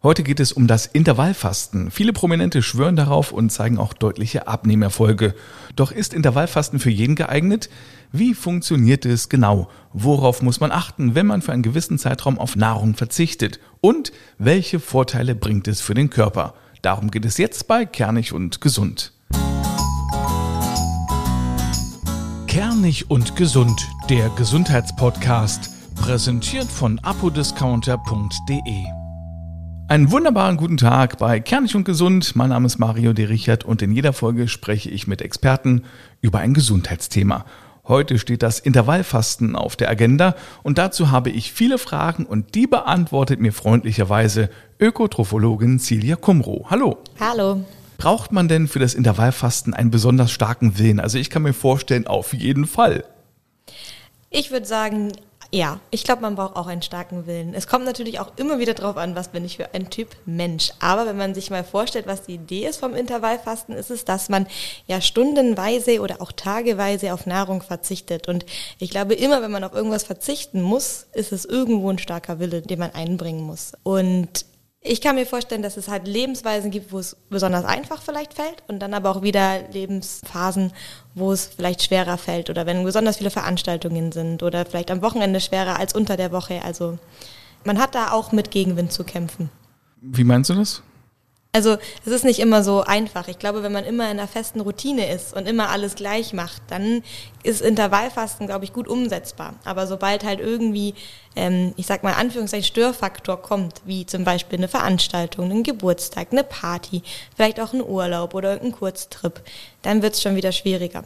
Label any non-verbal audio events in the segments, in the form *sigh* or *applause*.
Heute geht es um das Intervallfasten. Viele Prominente schwören darauf und zeigen auch deutliche Abnehmerfolge. Doch ist Intervallfasten für jeden geeignet? Wie funktioniert es genau? Worauf muss man achten, wenn man für einen gewissen Zeitraum auf Nahrung verzichtet? Und welche Vorteile bringt es für den Körper? Darum geht es jetzt bei Kernig und Gesund. Kernig und Gesund, der Gesundheitspodcast, präsentiert von apodiscounter.de. Einen wunderbaren guten Tag bei Kernig und Gesund. Mein Name ist Mario de Richard und in jeder Folge spreche ich mit Experten über ein Gesundheitsthema. Heute steht das Intervallfasten auf der Agenda und dazu habe ich viele Fragen und die beantwortet mir freundlicherweise Ökotrophologin Celia Kumro. Hallo. Hallo. Braucht man denn für das Intervallfasten einen besonders starken Willen? Also ich kann mir vorstellen, auf jeden Fall. Ich würde sagen, ja, ich glaube, man braucht auch einen starken Willen. Es kommt natürlich auch immer wieder darauf an, was bin ich für ein Typ Mensch. Aber wenn man sich mal vorstellt, was die Idee ist vom Intervallfasten, ist es, dass man ja stundenweise oder auch tageweise auf Nahrung verzichtet. Und ich glaube, immer wenn man auf irgendwas verzichten muss, ist es irgendwo ein starker Wille, den man einbringen muss. Und ich kann mir vorstellen, dass es halt Lebensweisen gibt, wo es besonders einfach vielleicht fällt und dann aber auch wieder Lebensphasen, wo es vielleicht schwerer fällt oder wenn besonders viele Veranstaltungen sind oder vielleicht am Wochenende schwerer als unter der Woche. Also man hat da auch mit Gegenwind zu kämpfen. Wie meinst du das? Also es ist nicht immer so einfach. Ich glaube, wenn man immer in einer festen Routine ist und immer alles gleich macht, dann ist Intervallfasten, glaube ich, gut umsetzbar. Aber sobald halt irgendwie, ähm, ich sag mal, Anführungszeichen Störfaktor kommt, wie zum Beispiel eine Veranstaltung, ein Geburtstag, eine Party, vielleicht auch ein Urlaub oder ein Kurztrip, dann wird es schon wieder schwieriger.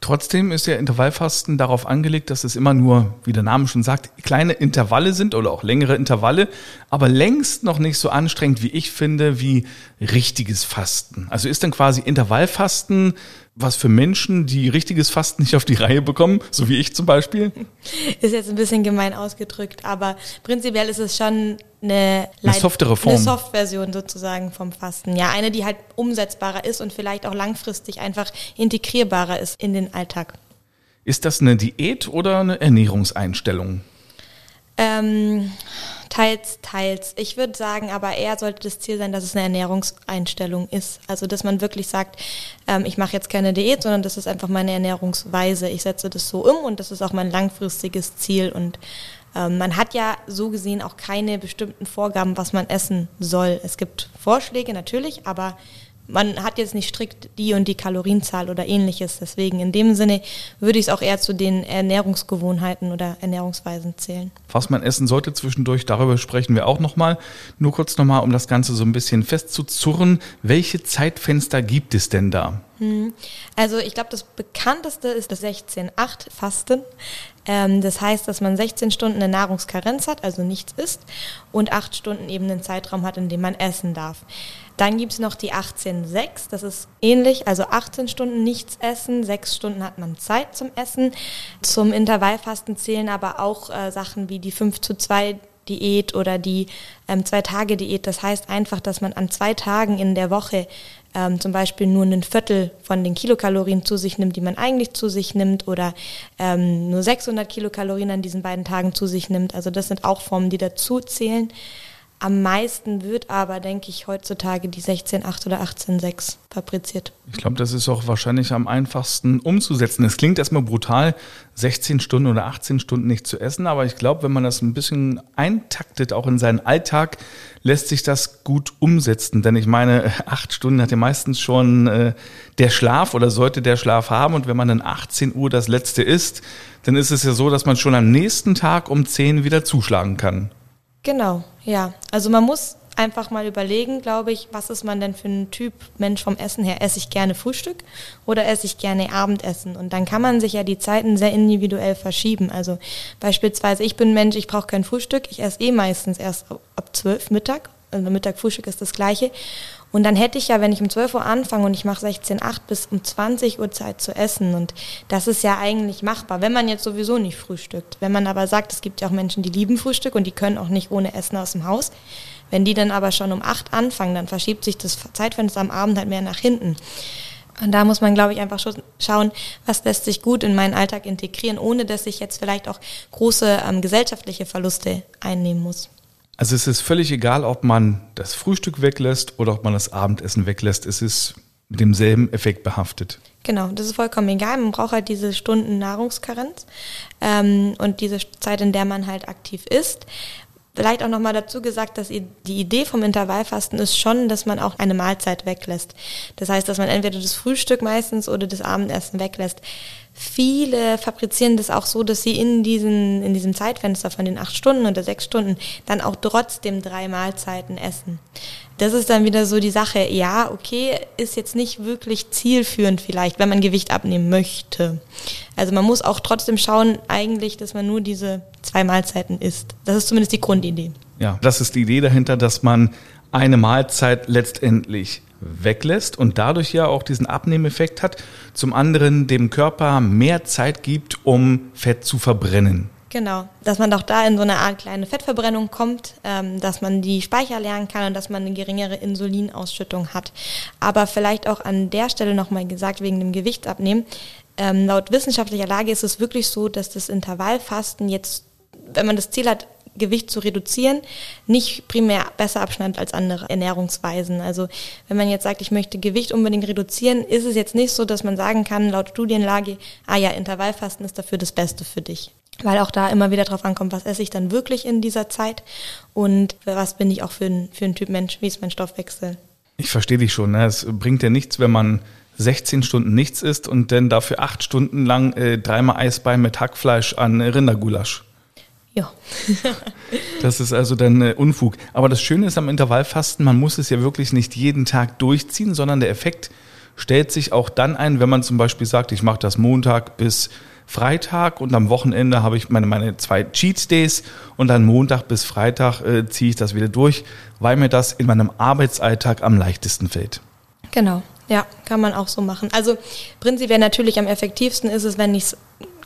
Trotzdem ist ja Intervallfasten darauf angelegt, dass es immer nur, wie der Name schon sagt, kleine Intervalle sind oder auch längere Intervalle, aber längst noch nicht so anstrengend, wie ich finde, wie richtiges Fasten. Also ist dann quasi Intervallfasten was für Menschen, die richtiges Fasten nicht auf die Reihe bekommen, so wie ich zum Beispiel? *laughs* Ist jetzt ein bisschen gemein ausgedrückt, aber prinzipiell ist es schon eine, eine softere Form. Eine Soft-Version sozusagen vom Fasten. Ja, eine, die halt umsetzbarer ist und vielleicht auch langfristig einfach integrierbarer ist in den Alltag. Ist das eine Diät oder eine Ernährungseinstellung? Ähm, teils, teils. Ich würde sagen, aber eher sollte das Ziel sein, dass es eine Ernährungseinstellung ist. Also, dass man wirklich sagt, ähm, ich mache jetzt keine Diät, sondern das ist einfach meine Ernährungsweise. Ich setze das so um und das ist auch mein langfristiges Ziel. Und ähm, man hat ja so gesehen auch keine bestimmten Vorgaben, was man essen soll. Es gibt Vorschläge natürlich, aber man hat jetzt nicht strikt die und die Kalorienzahl oder ähnliches. Deswegen in dem Sinne würde ich es auch eher zu den Ernährungsgewohnheiten oder Ernährungsweisen zählen. Was man essen sollte zwischendurch, darüber sprechen wir auch nochmal. Nur kurz nochmal, um das Ganze so ein bisschen festzuzurren. Welche Zeitfenster gibt es denn da? Hm. Also ich glaube, das bekannteste ist das 16-8-Fasten. Ähm, das heißt, dass man 16 Stunden eine Nahrungskarenz hat, also nichts isst, und 8 Stunden eben einen Zeitraum hat, in dem man essen darf. Dann gibt es noch die 18-6, das ist ähnlich, also 18 Stunden nichts essen, 6 Stunden hat man Zeit zum Essen. Zum Intervallfasten zählen aber auch äh, Sachen wie die 5 zu 2 Diät oder die ähm, Zwei-Tage-Diät. Das heißt einfach, dass man an zwei Tagen in der Woche ähm, zum Beispiel nur ein Viertel von den Kilokalorien zu sich nimmt, die man eigentlich zu sich nimmt, oder ähm, nur 600 Kilokalorien an diesen beiden Tagen zu sich nimmt. Also das sind auch Formen, die dazu zählen. Am meisten wird aber, denke ich, heutzutage die 16.8 oder 18.6 fabriziert. Ich glaube, das ist auch wahrscheinlich am einfachsten umzusetzen. Es klingt erstmal brutal, 16 Stunden oder 18 Stunden nicht zu essen, aber ich glaube, wenn man das ein bisschen eintaktet, auch in seinen Alltag, lässt sich das gut umsetzen. Denn ich meine, *laughs* acht Stunden hat ja meistens schon äh, der Schlaf oder sollte der Schlaf haben. Und wenn man dann 18 Uhr das letzte isst, dann ist es ja so, dass man schon am nächsten Tag um 10 wieder zuschlagen kann. Genau, ja. Also man muss einfach mal überlegen, glaube ich, was ist man denn für ein Typ Mensch vom Essen her? Esse ich gerne Frühstück oder esse ich gerne Abendessen? Und dann kann man sich ja die Zeiten sehr individuell verschieben. Also beispielsweise, ich bin Mensch, ich brauche kein Frühstück, ich esse eh meistens erst ab zwölf Mittag. Also Mittag, Frühstück ist das gleiche. Und dann hätte ich ja, wenn ich um 12 Uhr anfange und ich mache 16.8 bis um 20 Uhr Zeit zu essen. Und das ist ja eigentlich machbar, wenn man jetzt sowieso nicht frühstückt. Wenn man aber sagt, es gibt ja auch Menschen, die lieben Frühstück und die können auch nicht ohne Essen aus dem Haus. Wenn die dann aber schon um 8 anfangen, dann verschiebt sich das Zeitfenster am Abend halt mehr nach hinten. Und da muss man, glaube ich, einfach schauen, was lässt sich gut in meinen Alltag integrieren, ohne dass ich jetzt vielleicht auch große ähm, gesellschaftliche Verluste einnehmen muss. Also es ist völlig egal, ob man das Frühstück weglässt oder ob man das Abendessen weglässt. Es ist mit demselben Effekt behaftet. Genau, das ist vollkommen egal. Man braucht halt diese Stunden Nahrungskarenz ähm, und diese Zeit, in der man halt aktiv ist. Vielleicht auch nochmal dazu gesagt, dass die Idee vom Intervallfasten ist schon, dass man auch eine Mahlzeit weglässt. Das heißt, dass man entweder das Frühstück meistens oder das Abendessen weglässt. Viele fabrizieren das auch so, dass sie in, diesen, in diesem Zeitfenster von den acht Stunden oder sechs Stunden dann auch trotzdem drei Mahlzeiten essen. Das ist dann wieder so die Sache, ja, okay, ist jetzt nicht wirklich zielführend vielleicht, wenn man Gewicht abnehmen möchte. Also man muss auch trotzdem schauen, eigentlich, dass man nur diese zwei Mahlzeiten isst. Das ist zumindest die Grundidee. Ja, das ist die Idee dahinter, dass man eine Mahlzeit letztendlich weglässt und dadurch ja auch diesen Abnehmeffekt hat. Zum anderen dem Körper mehr Zeit gibt, um Fett zu verbrennen. Genau, dass man doch da in so eine Art kleine Fettverbrennung kommt, ähm, dass man die Speicher lernen kann und dass man eine geringere Insulinausschüttung hat. Aber vielleicht auch an der Stelle nochmal gesagt, wegen dem Gewichtsabnehmen. Ähm, laut wissenschaftlicher Lage ist es wirklich so, dass das Intervallfasten jetzt, wenn man das Ziel hat, Gewicht zu reduzieren, nicht primär besser abschneidet als andere Ernährungsweisen. Also wenn man jetzt sagt, ich möchte Gewicht unbedingt reduzieren, ist es jetzt nicht so, dass man sagen kann, laut Studienlage, ah ja, Intervallfasten ist dafür das Beste für dich weil auch da immer wieder drauf ankommt, was esse ich dann wirklich in dieser Zeit und was bin ich auch für ein, für ein Typ Mensch, wie ist mein Stoffwechsel. Ich verstehe dich schon. Ne? Es bringt ja nichts, wenn man 16 Stunden nichts isst und dann dafür acht Stunden lang äh, dreimal Eisbein mit Hackfleisch an Rindergulasch. Ja. *laughs* das ist also dann äh, Unfug. Aber das Schöne ist am Intervallfasten, man muss es ja wirklich nicht jeden Tag durchziehen, sondern der Effekt stellt sich auch dann ein, wenn man zum Beispiel sagt, ich mache das Montag bis Freitag und am Wochenende habe ich meine, meine zwei Cheat Days und dann Montag bis Freitag äh, ziehe ich das wieder durch, weil mir das in meinem Arbeitsalltag am leichtesten fällt. Genau, ja, kann man auch so machen. Also prinzipiell natürlich am effektivsten ist es, wenn ich es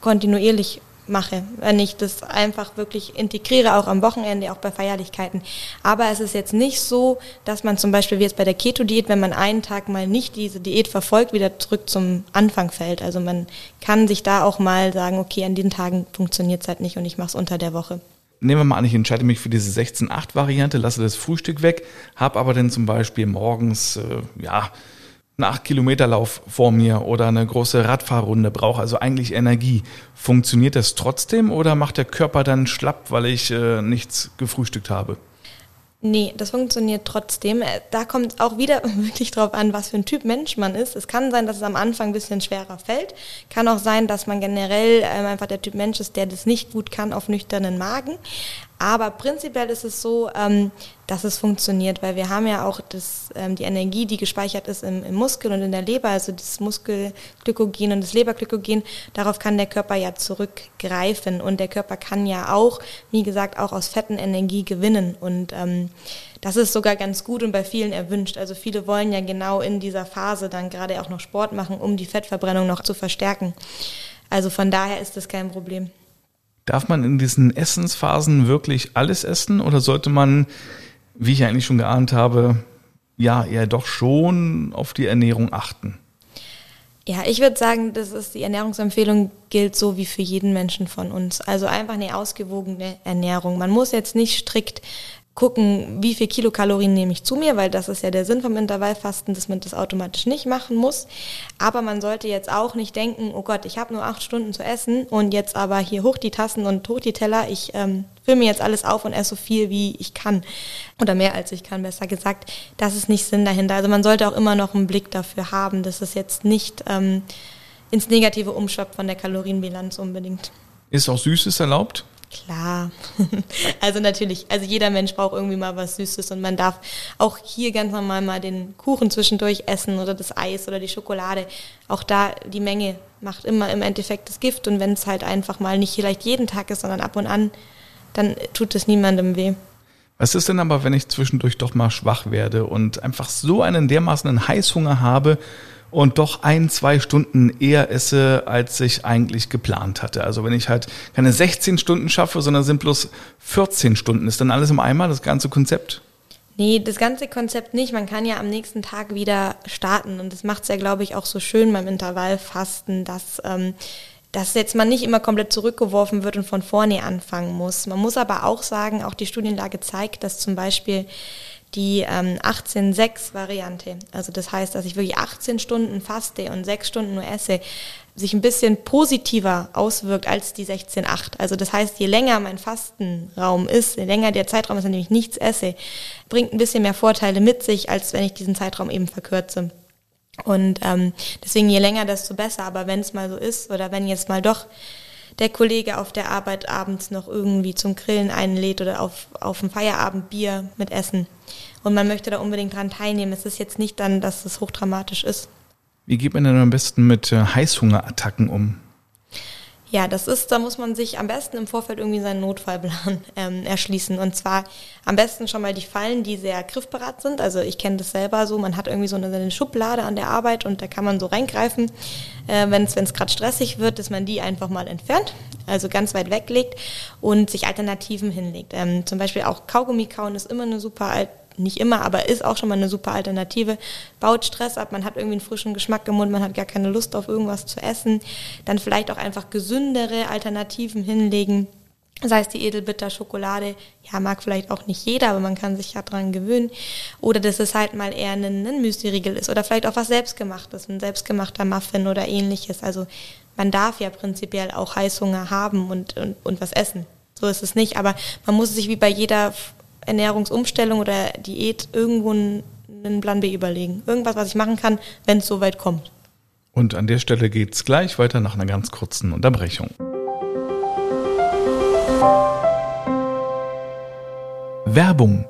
kontinuierlich mache, wenn ich das einfach wirklich integriere, auch am Wochenende, auch bei Feierlichkeiten. Aber es ist jetzt nicht so, dass man zum Beispiel wie jetzt bei der Keto-Diät, wenn man einen Tag mal nicht diese Diät verfolgt, wieder zurück zum Anfang fällt. Also man kann sich da auch mal sagen, okay, an den Tagen funktioniert es halt nicht und ich mache es unter der Woche nehmen wir mal an, ich entscheide mich für diese 16-8-Variante, lasse das Frühstück weg, habe aber dann zum Beispiel morgens, äh, ja, einen 8-Kilometer-Lauf vor mir oder eine große Radfahrrunde brauche, also eigentlich Energie. Funktioniert das trotzdem oder macht der Körper dann schlapp, weil ich äh, nichts gefrühstückt habe? Nee, das funktioniert trotzdem. Äh, da kommt es auch wieder *laughs* wirklich drauf an, was für ein Typ Mensch man ist. Es kann sein, dass es am Anfang ein bisschen schwerer fällt. Kann auch sein, dass man generell ähm, einfach der Typ Mensch ist, der das nicht gut kann auf nüchternen Magen. Aber prinzipiell ist es so, ähm, dass es funktioniert, weil wir haben ja auch das, ähm, die Energie, die gespeichert ist im, im Muskel und in der Leber, also das Muskelglykogen und das Leberglykogen, darauf kann der Körper ja zurückgreifen und der Körper kann ja auch, wie gesagt, auch aus Fetten Energie gewinnen und ähm, das ist sogar ganz gut und bei vielen erwünscht. Also viele wollen ja genau in dieser Phase dann gerade auch noch Sport machen, um die Fettverbrennung noch zu verstärken. Also von daher ist das kein Problem. Darf man in diesen Essensphasen wirklich alles essen oder sollte man, wie ich eigentlich schon geahnt habe, ja, eher doch schon auf die Ernährung achten? Ja, ich würde sagen, das ist die Ernährungsempfehlung gilt so wie für jeden Menschen von uns. Also einfach eine ausgewogene Ernährung. Man muss jetzt nicht strikt gucken, wie viel Kilokalorien nehme ich zu mir, weil das ist ja der Sinn vom Intervallfasten, dass man das automatisch nicht machen muss. Aber man sollte jetzt auch nicht denken, oh Gott, ich habe nur acht Stunden zu essen und jetzt aber hier hoch die Tassen und hoch die Teller, ich ähm, fülle mir jetzt alles auf und esse so viel, wie ich kann. Oder mehr als ich kann, besser gesagt. Das ist nicht Sinn dahinter. Also man sollte auch immer noch einen Blick dafür haben, dass es jetzt nicht ähm, ins Negative umschwappt von der Kalorienbilanz unbedingt. Ist auch Süßes erlaubt? Klar. *laughs* Also natürlich, also jeder Mensch braucht irgendwie mal was Süßes und man darf auch hier ganz normal mal den Kuchen zwischendurch essen oder das Eis oder die Schokolade. Auch da die Menge macht immer im Endeffekt das Gift und wenn es halt einfach mal nicht vielleicht jeden Tag ist, sondern ab und an, dann tut es niemandem weh. Was ist denn aber, wenn ich zwischendurch doch mal schwach werde und einfach so einen dermaßen Heißhunger habe, und doch ein, zwei Stunden eher esse, als ich eigentlich geplant hatte. Also wenn ich halt keine 16 Stunden schaffe, sondern sind bloß 14 Stunden, ist dann alles im Eimer, das ganze Konzept? Nee, das ganze Konzept nicht. Man kann ja am nächsten Tag wieder starten und das macht es ja, glaube ich, auch so schön beim Intervallfasten, dass ähm, dass jetzt man nicht immer komplett zurückgeworfen wird und von vorne anfangen muss. Man muss aber auch sagen, auch die Studienlage zeigt, dass zum Beispiel die ähm, 18-6-Variante, also das heißt, dass ich wirklich 18 Stunden faste und 6 Stunden nur esse, sich ein bisschen positiver auswirkt als die 16-8. Also das heißt, je länger mein Fastenraum ist, je länger der Zeitraum ist, in dem ich nichts esse, bringt ein bisschen mehr Vorteile mit sich, als wenn ich diesen Zeitraum eben verkürze. Und ähm, deswegen je länger, desto besser. Aber wenn es mal so ist oder wenn jetzt mal doch der Kollege auf der Arbeit abends noch irgendwie zum Grillen einlädt oder auf, auf ein Feierabendbier mit Essen und man möchte da unbedingt dran teilnehmen, es ist jetzt nicht dann, dass es hochdramatisch ist. Wie geht man denn am besten mit äh, Heißhungerattacken um? Ja, das ist, da muss man sich am besten im Vorfeld irgendwie seinen Notfallplan *laughs* ähm, erschließen. Und zwar am besten schon mal die Fallen, die sehr griffbereit sind. Also ich kenne das selber so, man hat irgendwie so eine, eine, Schublade an der Arbeit und da kann man so reingreifen. Äh, wenn es gerade stressig wird, dass man die einfach mal entfernt, also ganz weit weglegt und sich Alternativen hinlegt. Ähm, zum Beispiel auch Kaugummi kauen ist immer eine super nicht immer, aber ist auch schon mal eine super Alternative. Baut Stress ab, man hat irgendwie einen frischen Geschmack im Mund, man hat gar keine Lust auf irgendwas zu essen. Dann vielleicht auch einfach gesündere Alternativen hinlegen. Sei es die Edelbitter Schokolade, ja, mag vielleicht auch nicht jeder, aber man kann sich ja dran gewöhnen. Oder dass es halt mal eher ein, ein Müsli-Riegel ist oder vielleicht auch was selbstgemachtes, ein selbstgemachter Muffin oder ähnliches. Also man darf ja prinzipiell auch Heißhunger haben und, und, und was essen. So ist es nicht, aber man muss sich wie bei jeder Ernährungsumstellung oder Diät irgendwo einen Plan B überlegen. Irgendwas, was ich machen kann, wenn es so weit kommt. Und an der Stelle geht es gleich weiter nach einer ganz kurzen Unterbrechung. Werbung.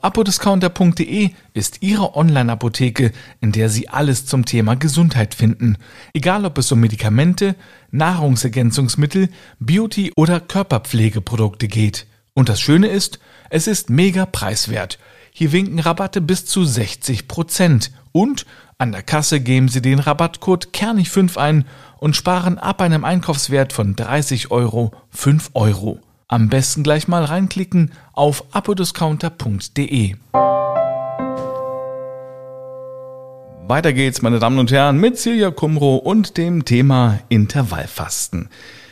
Apodiscounter.de ist Ihre Online-Apotheke, in der Sie alles zum Thema Gesundheit finden. Egal ob es um Medikamente, Nahrungsergänzungsmittel, Beauty oder Körperpflegeprodukte geht. Und das Schöne ist, es ist mega preiswert. Hier winken Rabatte bis zu 60 Prozent. Und an der Kasse geben Sie den Rabattcode Kernig5 ein und sparen ab einem Einkaufswert von 30 Euro 5 Euro. Am besten gleich mal reinklicken auf apodiscounter.de. Weiter geht's, meine Damen und Herren, mit Silja Kumro und dem Thema Intervallfasten.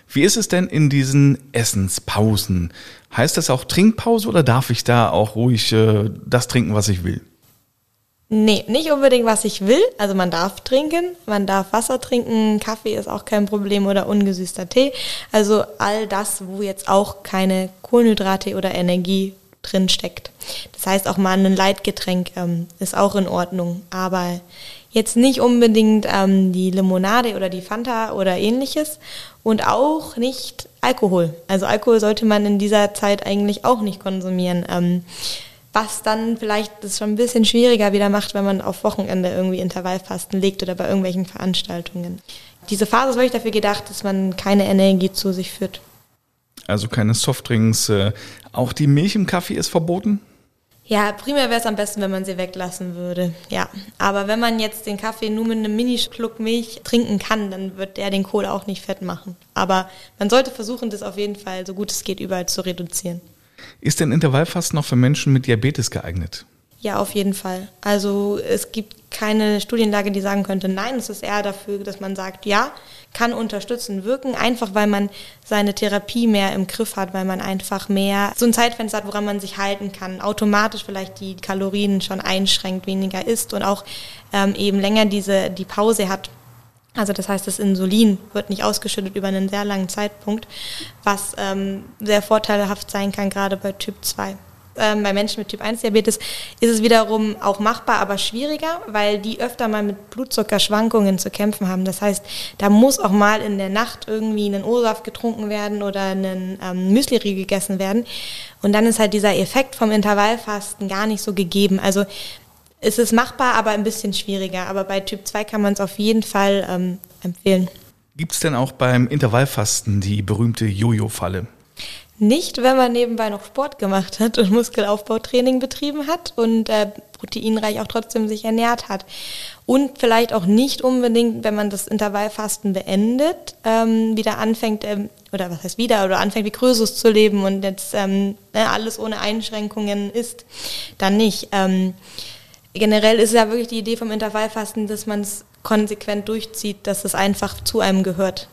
Wie ist es denn in diesen Essenspausen? Heißt das auch Trinkpause oder darf ich da auch ruhig äh, das trinken, was ich will? Nee, nicht unbedingt, was ich will. Also man darf trinken, man darf Wasser trinken, Kaffee ist auch kein Problem oder ungesüßter Tee. Also all das, wo jetzt auch keine Kohlenhydrate oder Energie drin steckt. Das heißt, auch mal ein Leitgetränk ähm, ist auch in Ordnung. Aber jetzt nicht unbedingt ähm, die Limonade oder die Fanta oder ähnliches und auch nicht Alkohol. Also Alkohol sollte man in dieser Zeit eigentlich auch nicht konsumieren. Ähm, was dann vielleicht das schon ein bisschen schwieriger wieder macht, wenn man auf Wochenende irgendwie Intervallfasten legt oder bei irgendwelchen Veranstaltungen. Diese Phase ist wirklich dafür gedacht, dass man keine Energie zu sich führt. Also keine Softdrinks. Äh, auch die Milch im Kaffee ist verboten? Ja, primär wäre es am besten, wenn man sie weglassen würde. Ja, aber wenn man jetzt den Kaffee nur mit einem Minischluck Milch trinken kann, dann wird der den Kohl auch nicht fett machen. Aber man sollte versuchen, das auf jeden Fall so gut es geht überall zu reduzieren. Ist denn Intervallfasten noch für Menschen mit Diabetes geeignet? Ja, auf jeden Fall. Also es gibt keine Studienlage, die sagen könnte, nein, es ist eher dafür, dass man sagt, ja, kann unterstützen, wirken, einfach weil man seine Therapie mehr im Griff hat, weil man einfach mehr so ein Zeitfenster hat, woran man sich halten kann, automatisch vielleicht die Kalorien schon einschränkt, weniger isst und auch ähm, eben länger diese die Pause hat. Also das heißt, das Insulin wird nicht ausgeschüttet über einen sehr langen Zeitpunkt, was ähm, sehr vorteilhaft sein kann, gerade bei Typ 2 ähm, bei Menschen mit Typ 1 Diabetes ist es wiederum auch machbar, aber schwieriger, weil die öfter mal mit Blutzuckerschwankungen zu kämpfen haben. Das heißt, da muss auch mal in der Nacht irgendwie ein O-Saft getrunken werden oder ein ähm, Müsli-Riegel gegessen werden. Und dann ist halt dieser Effekt vom Intervallfasten gar nicht so gegeben. Also es ist machbar, aber ein bisschen schwieriger. Aber bei Typ 2 kann man es auf jeden Fall ähm, empfehlen. Gibt es denn auch beim Intervallfasten die berühmte Jojo-Falle? Nicht, wenn man nebenbei noch Sport gemacht hat und Muskelaufbautraining betrieben hat und äh, proteinreich auch trotzdem sich ernährt hat. Und vielleicht auch nicht unbedingt, wenn man das Intervallfasten beendet, ähm, wieder anfängt, ähm, oder was heißt wieder, oder anfängt wie Krösus zu leben und jetzt ähm, ne, alles ohne Einschränkungen ist, dann nicht. Ähm, generell ist ja wirklich die Idee vom Intervallfasten, dass man es konsequent durchzieht, dass es einfach zu einem gehört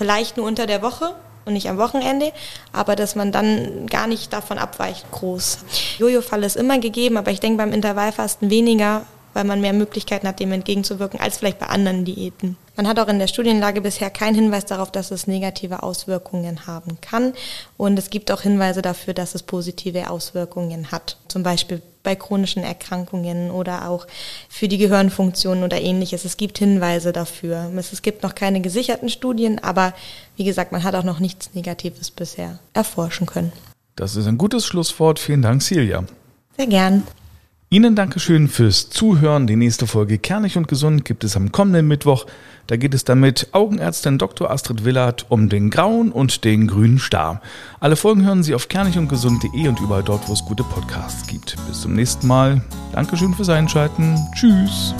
Vielleicht nur unter der Woche und nicht am Wochenende, aber dass man dann gar nicht davon abweicht groß. Jojo-Fall ist immer gegeben, aber ich denke beim Intervallfasten weniger, weil man mehr Möglichkeiten hat, dem entgegenzuwirken, als vielleicht bei anderen Diäten. Man hat auch in der Studienlage bisher keinen Hinweis darauf, dass es negative Auswirkungen haben kann. Und es gibt auch Hinweise dafür, dass es positive Auswirkungen hat. Zum Beispiel bei chronischen Erkrankungen oder auch für die Gehirnfunktion oder ähnliches. Es gibt Hinweise dafür. Es gibt noch keine gesicherten Studien, aber wie gesagt, man hat auch noch nichts Negatives bisher erforschen können. Das ist ein gutes Schlusswort. Vielen Dank, Silja. Sehr gern. Ihnen Dankeschön fürs Zuhören. Die nächste Folge Kernig und Gesund gibt es am kommenden Mittwoch. Da geht es dann mit Augenärztin Dr. Astrid Willard um den grauen und den grünen Star. Alle Folgen hören Sie auf kernigundgesund.de und überall dort, wo es gute Podcasts gibt. Bis zum nächsten Mal. Dankeschön fürs Einschalten. Tschüss.